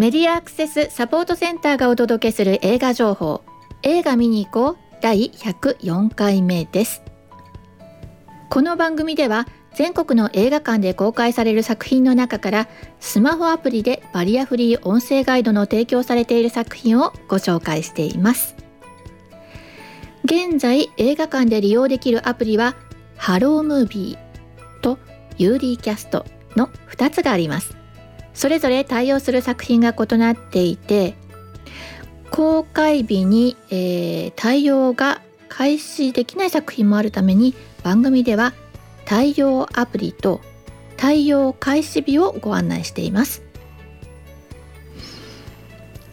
メディアアクセスサポートセンターがお届けする映画情報。映画見に行こう。第104回目です。この番組では全国の映画館で公開される作品の中からスマホアプリでバリアフリー音声ガイドの提供されている作品をご紹介しています。現在映画館で利用できるアプリはハロームービーと UD キャストの2つがあります。それぞれ対応する作品が異なっていて公開日に、えー、対応が開始できない作品もあるために番組では対応アプリと対応開始日をご案内しています。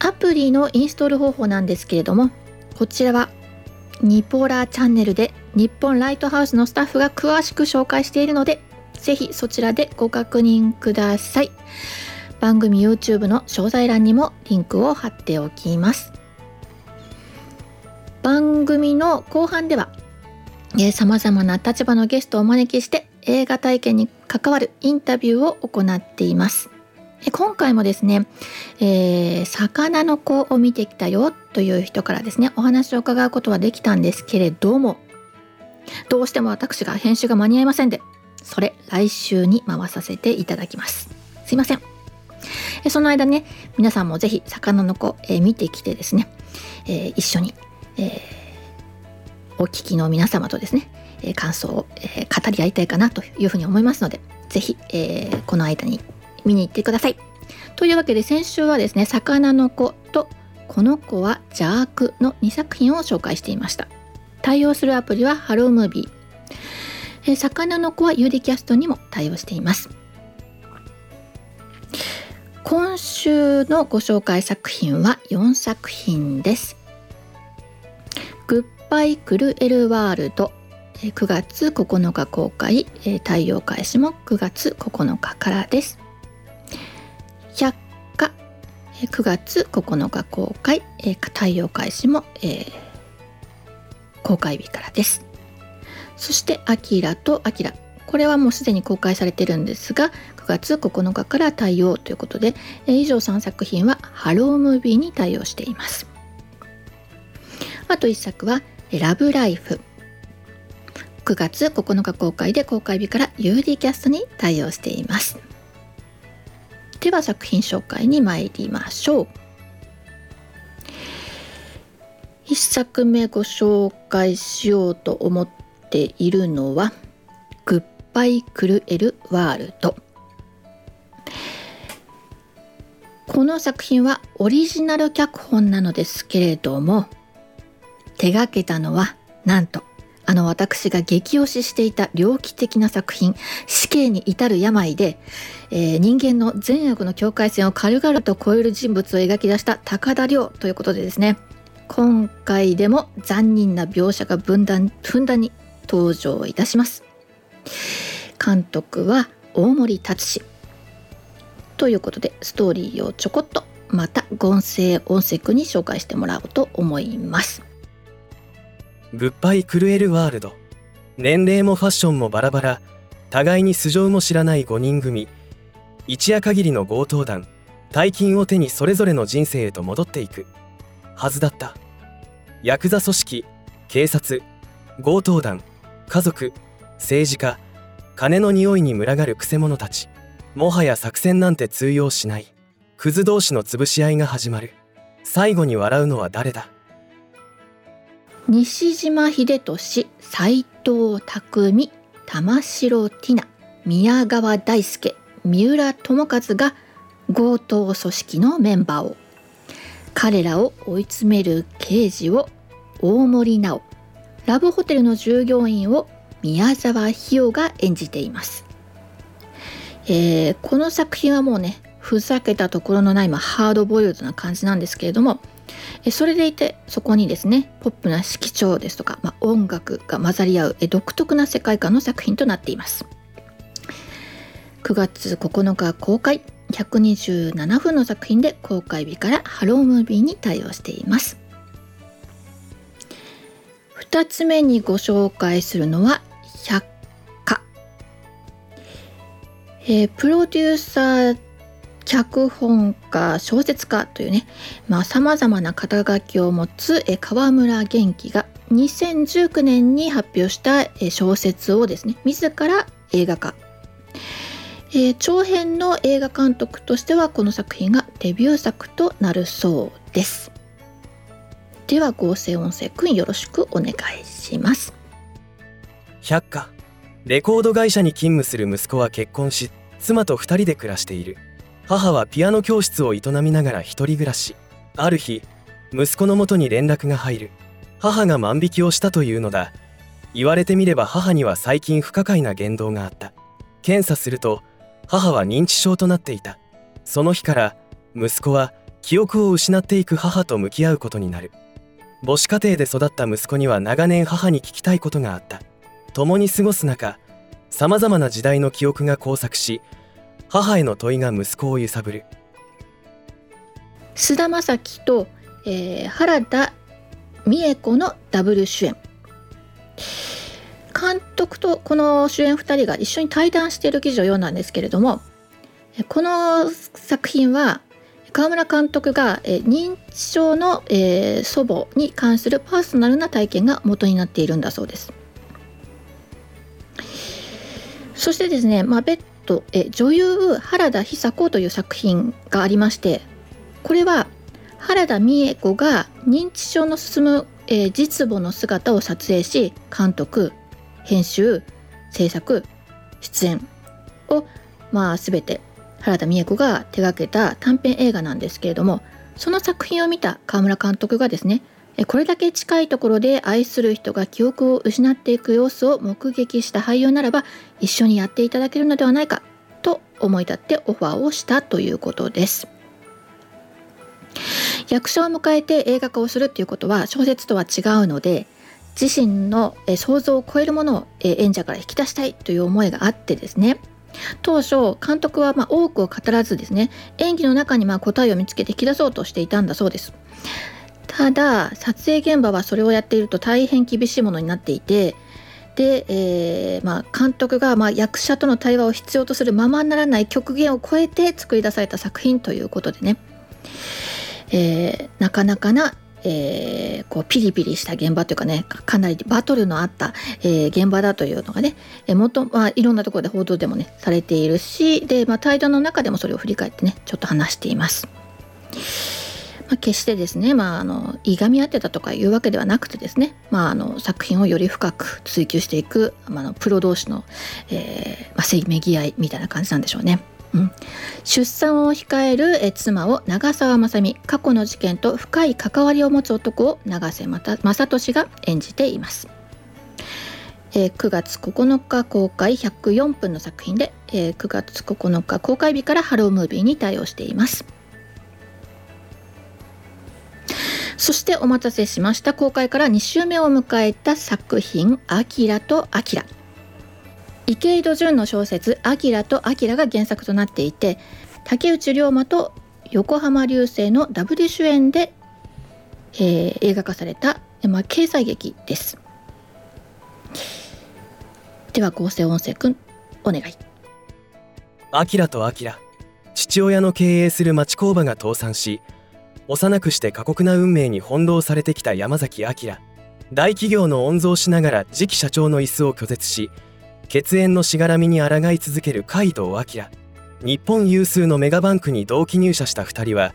アプリのインストール方法なんですけれどもこちらはニポラチャンネルで日本ライトハウスのスタッフが詳しく紹介しているのでぜひそちらでご確認ください。番組 YouTube の詳細欄にもリンクを貼っておきます。番組の後半ではさまざまな立場のゲストをお招きして映画体験に関わるインタビューを行っています。今回もですね、えー、魚の子を見てきたよという人からですねお話を伺うことはできたんですけれどもどうしても私が編集が間に合いませんでそれ来週に回させていただきます。すいません。その間ね皆さんもぜひ魚の子、え、見てきてですね、え、一緒に、え、お聞きの皆様とですね、え感想を、え語り合いたいかなというふうに思いますのでぜひ、えこの間に見に行ってください。というわけで先週はですね魚の子とこの子は邪悪の2作品を紹介していました。対応するアプリはハロームービー。え魚の子は UD キャストにも対応しています。今週のご紹介作品は4作品です。グッバイクルエルワールド9月9日公開太陽開始も9月9日からです。百科9月9日公開太陽開始も、えー、公開日からです。そしてアキラとアキラこれはもうすでに公開されてるんですが月9日から対応ということでえ以上3作品はハロームービーに対応しています。あと1作はラブライフ。9月9日公開で公開日から UD キャストに対応しています。では作品紹介に参りましょう。1作目ご紹介しようと思っているのは「パイ・クルエル・ワールド。この作品はオリジナル脚本なのですけれども手がけたのはなんとあの私が激推ししていた猟奇的な作品死刑に至る病で、えー、人間の善悪の境界線を軽々と超える人物を描き出した高田亮ということでですね今回でも残忍な描写が分断ふんだんに登場いたします。監督は大森達史。ということでストーリーをちょこっとまた音声音声に紹介してもらおうと思います。物販狂えるワールド年齢もファッションもバラバラ。互いに素性も知らない5人組。一夜限りの強盗団。大金を手にそれぞれの人生へと戻っていく。はずだった。ヤクザ組織警察強盗団家族政治家金の匂いに群がるくせ者たち。もはや作戦なんて通用しない。クズ同士の潰し合いが始まる。最後に笑うのは誰だ？西島秀俊斎藤匠玉城ティナ宮川大輔三浦友和が強盗組織のメンバーを。彼らを追い詰める刑事を大森直ラブホテルの従業員を宮沢ひよが演じています、えー、この作品はもうねふざけたところのない、まあ、ハードボイルドな感じなんですけれどもえそれでいてそこにですねポップな色調ですとか、まあ、音楽が混ざり合うえ独特な世界観の作品となっています。9月9日公開。127分の作品で公開日からハロームービーに対応しています。2つ目にご紹介するのは百、えー、プロデューサー脚本家小説家というねさまざ、まな肩書きを持つ川村元気が2019年に発表したえ小説をですね自ら映画化、えー、長編の映画監督としてはこの作品がデビュー作となるそうです。では合成音声くんよろしくお願いします。百科。レコード会社に勤務する息子は結婚し妻と2人で暮らしている。母はピアノ教室を営みながら一人暮らし。ある日息子のもとに連絡が入る。母が万引きをしたというのだ。言われてみれば母には最近不可解な言動があった。検査すると母は認知症となっていた。その日から息子は記憶を失っていく母と向き合うことになる。母子家庭で育った息子には長年母に聞きたいことがあった。共に過ごす中さまざまな時代の記憶が交錯し母への問いが息子を揺さぶる菅田将暉と、えー、原田美恵子のダブル主演監督とこの主演2人が一緒に対談している記事を読んだんですけれどもこの作品は川村監督が、え認知症の、えー、祖母に関するパーソナルな体験が元になっているんだそうです。そしてですね、まあ、別途え女優原田久子という作品がありましてこれは原田美恵子が認知症の進む、え、実母の姿を撮影し監督編集制作出演を、まあ、全て原田美恵子が手がけた短編映画なんですけれどもその作品を見た川村監督がですねこれだけ近いところで愛する人が記憶を失っていく様子を目撃した俳優ならば一緒にやっていただけるのではないかと思い立ってオファーをしたということです。役者を迎えて映画化をするっていうことは小説とは違うので自身の想像を超えるものを演者から引き出したいという思いがあってですね当初監督はま多くを語らずですね演技の中にま答えを見つけて引き出そうとしていたんだそうですただ撮影現場はそれをやっていると大変厳しいものになっていてで、えー、まあ、監督がま役者との対話を必要とするままならない極限を超えて作り出された作品ということでね、えー、なかなかなえー、こうピリピリした現場というかねかなりバトルのあった、え、現場だというのがね、えー、もとまあ、いろんなところで報道でもねされているしで、まあ、対談の中でもそれを振り返ってねちょっと話しています。まあ、決してですね、まあ、あのいがみ合ってたとかいうわけではなくてですね、まあ、あの作品をより深く追求していく、まあ、のプロ同士の、えーまあ、せめぎ合いみたいな感じなんでしょうね。うん、出産を控えるえ妻を長澤まさみ過去の事件と深い関わりを持つ男を永瀬正俊が演じています。えー、9月9日公開104分の作品で、えー、9月9日公開日からハロームービーに対応していますそしてお待たせしました公開から2週目を迎えた作品「アキラとアキラ」池井戸潤の小説「アキラとアキラ」が原作となっていて竹内涼真と横浜流星のダブル主演で、えー、映画化された、まあ、掲載劇です。では合成音声くんお願い。アキラとアキラ父親の経営する町工場が倒産し幼くして過酷な運命に翻弄されてきた山崎明大企業の御曹しながら次期社長の椅子を拒絶し血縁のしがらみに抗い続ける海道明日本有数のメガバンクに同期入社した2人は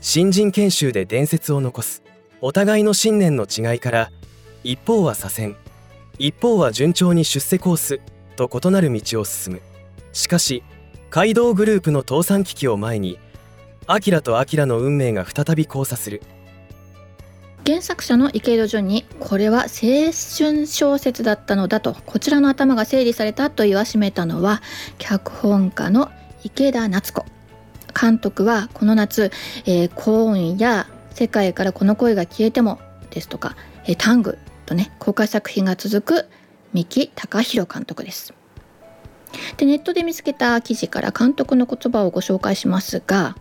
新人研修で伝説を残す。お互いの信念の違いから一方は左遷。一方は順調に出世コースと異なる道を進む。しかし街道グループの倒産危機を前にアキラとアキラの運命が再び交差する原作者の池井戸潤にこれは青春小説だったのだとこちらの頭が整理されたと言わしめたのは脚本家の池田夏子監督はこの夏「えー、コーン」や「世界からこの声が消えても」ですとか「えー、タング」とね公開作品が続く三木隆弘監督です。でネットで見つけた記事から監督の言葉をご紹介しますが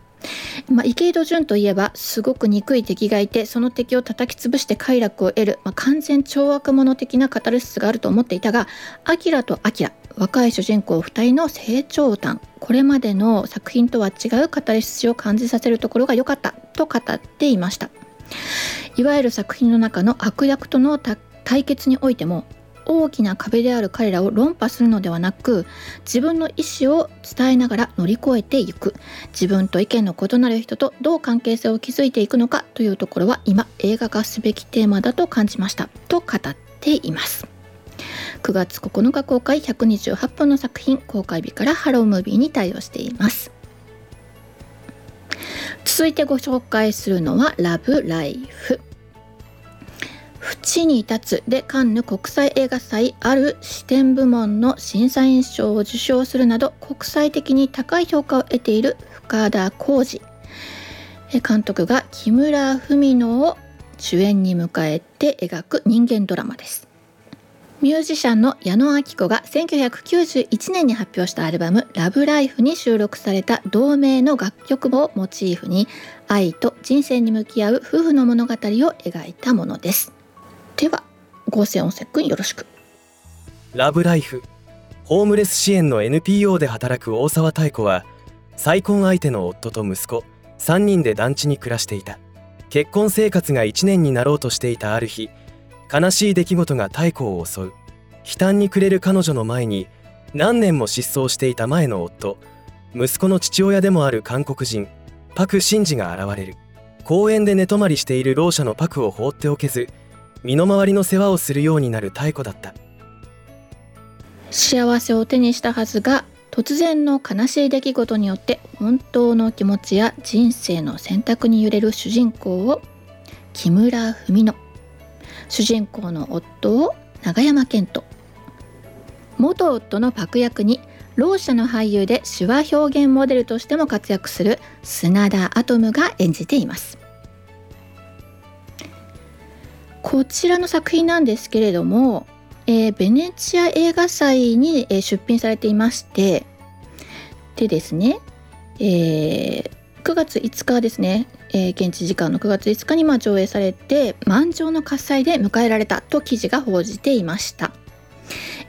まあ、池井戸潤といえばすごく憎い敵がいてその敵を叩き潰して快楽を得る、まあ、完全懲悪者的なカタルシスがあると思っていたが「アキラとアキラ」若い主人公2人の成長談。これまでの作品とは違うカタルシスを感じさせるところが良かったと語っていました。いわゆる作品の中の悪役との対決においても大きな壁である彼らを論破するのではなく自分の意思を伝えながら乗り越えていく。自分と意見の異なる人とどう関係性を築いていくのかというところは今映画化すべきテーマだと感じました。と語っています。9月9日公開128分の作品公開日からハロームービーに対応しています。続いてご紹介するのはラブライフ縁に立つでカンヌ国際映画祭ある視点部門の審査員賞を受賞するなど国際的に高い評価を得ている深田浩二。監督が木村文乃を主演に迎えて描く人間ドラマです。ミュージシャンの矢野明子が1991年に発表したアルバム「ラブライフに収録された同名の楽曲をモチーフに愛と人生に向き合う夫婦の物語を描いたものです。では合成音声くんよろしく。ラブライフ。ホームレス支援の NPO で働く大沢妙子は再婚相手の夫と息子3人で団地に暮らしていた。結婚生活が1年になろうとしていたある日悲しい出来事が太子を襲う。悲嘆に暮れる彼女の前に何年も失踪していた前の夫息子の父親でもある韓国人パク・シンジが現れる。公園で寝泊まりしているろう者のパクを放っておけず身の回りの世話をするようになる太子だった。幸せを手にしたはずが突然の悲しい出来事によって本当の気持ちや人生の選択に揺れる主人公を木村文乃。主人公の夫を永山絢斗元夫のパク役にろう者の俳優で手話表現モデルとしても活躍する砂田アトムが演じています。こちらの作品なんですけれども、えー、ベネチア映画祭に、出品されていましてでですね、えー、9月5日ですねえー、現地時間の9月5日にま上映されて満場の喝采で迎えられたと記事が報じていました。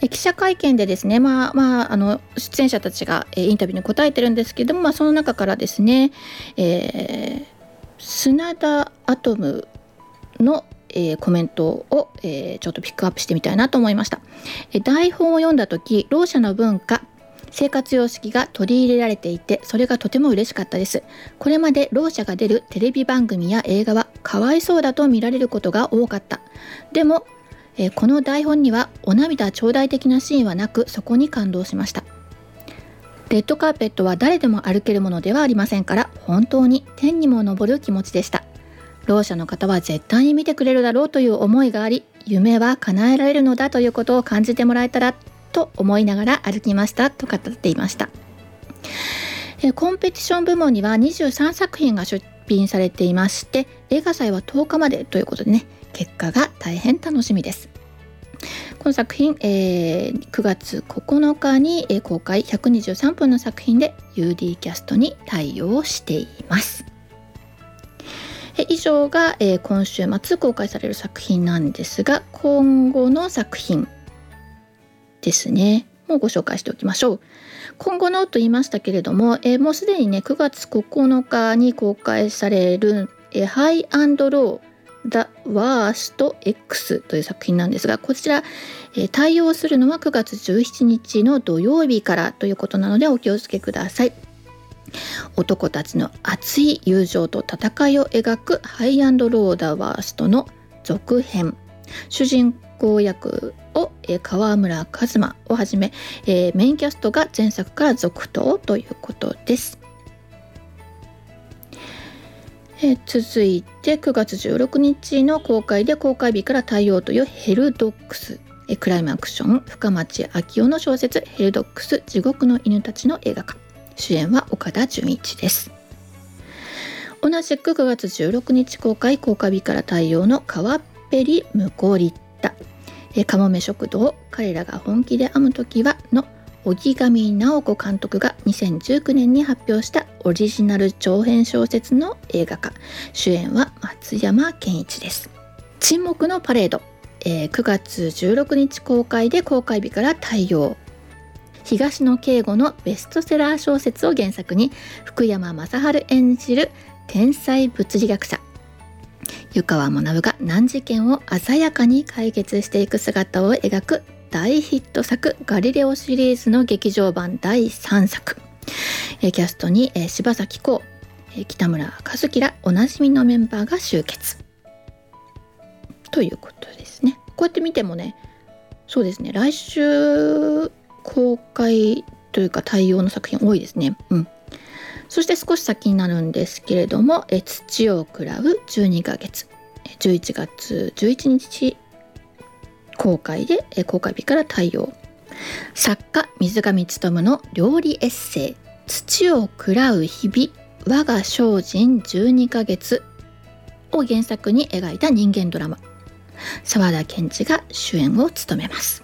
え記者会見でですね、まあまあ、あの出演者たちが、えインタビューに答えてるんですけども、まあ、その中からですね、えー、砂田アトムの、えー、コメントを、えー、ちょっとピックアップしてみたいなと思いました。え台本を読んだ時ろう者の文化生活様式が取り入れられていてそれがとても嬉しかったです。これまでろう者が出るテレビ番組や映画はかわいそうだと見られることが多かった。でも、えー、この台本にはお涙頂戴的なシーンはなくそこに感動しました。レッドカーペットは誰でも歩けるものではありませんから本当に天にも昇る気持ちでした。ろう者の方は絶対に見てくれるだろうという思いがあり夢は叶えられるのだということを感じてもらえたらと思いながら歩きましたと語っていました。コンペティション部門には23作品が出品されていまして映画祭は10日までということでね結果が大変楽しみです。この作品、えー、9月9日に公開123分の作品で UD キャストに対応しています。以上が、えー、今週末公開される作品なんですが今後の作品ですね。もうご紹介しておきましょう。今後のと言いましたけれども、えー、もうすでにね9月9日に公開される「えー、ハイアンドロー The Worst X」という作品なんですがこちら、えー、対応するのは9月17日の土曜日からということなのでお気をつけください。男たちの熱い友情と戦いを描くハイアンドローダーワーストの続編。主人公役を、えー、川村一馬をはじめ、えー、メインキャストが前作から続投ということです。えー、続いて9月16日の公開で公開日から対応というヘルドックス。クライムアクション深町昭夫の小説「ヘルドックス地獄の犬たち」の映画化。主演は岡田准一です。同じく9月16日公開公開日から対応の「川っぺりムコリッタ」えかもめ食堂彼らが本気で編む時はの荻上直子監督が2019年に発表したオリジナル長編小説の映画化。主演は松山健一です。沈黙のパレード、えー、9月16日公開で公開日から対応。東野圭吾のベストセラー小説を原作に福山雅治演じる天才物理学者湯川学が難事件を鮮やかに解決していく姿を描く大ヒット作「ガリレオ」シリーズの劇場版第3作。キャストに柴咲コウ北村一樹らおなじみのメンバーが集結。ということですね。こうやって見てもねそうですね来週公開というか対応の作品多いですね。うん。そして少し先になるんですけれども「え土を喰らう12ヶ月」11月11日公開で公開日から対応。作家水上勉の料理エッセイ「土を喰らう日々我が精進12ヶ月」を原作に描いた人間ドラマ。沢田研二が主演を務めます。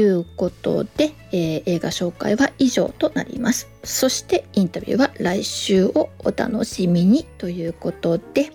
いうことで、えー、映画紹介は以上となります。そしてインタビューは来週をお楽しみにということで、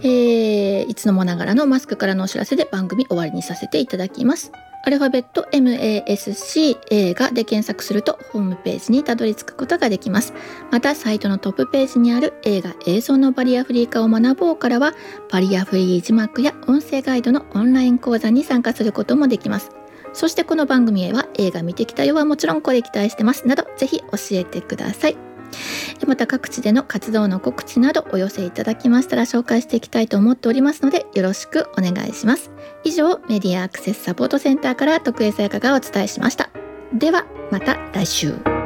えー、いつのもながらのマスクからのお知らせで番組終わりにさせていただきます。アルファベット MASC 映画で検索するとホームページにたどり着くことができます。またサイトのトップページにある映画映像のバリアフリー化を学ぼうからはバリアフリー字幕や音声ガイドのオンライン講座に参加することもできます。そしてこの番組へは映画見てきたよはもちろんこれ期待してますなどぜひ教えてください。また各地での活動の告知などお寄せいただきましたら紹介していきたいと思っておりますのでよろしくお願いします。以上メディアアクセスサポートセンターから徳江さやかがお伝えしました。ではまた来週。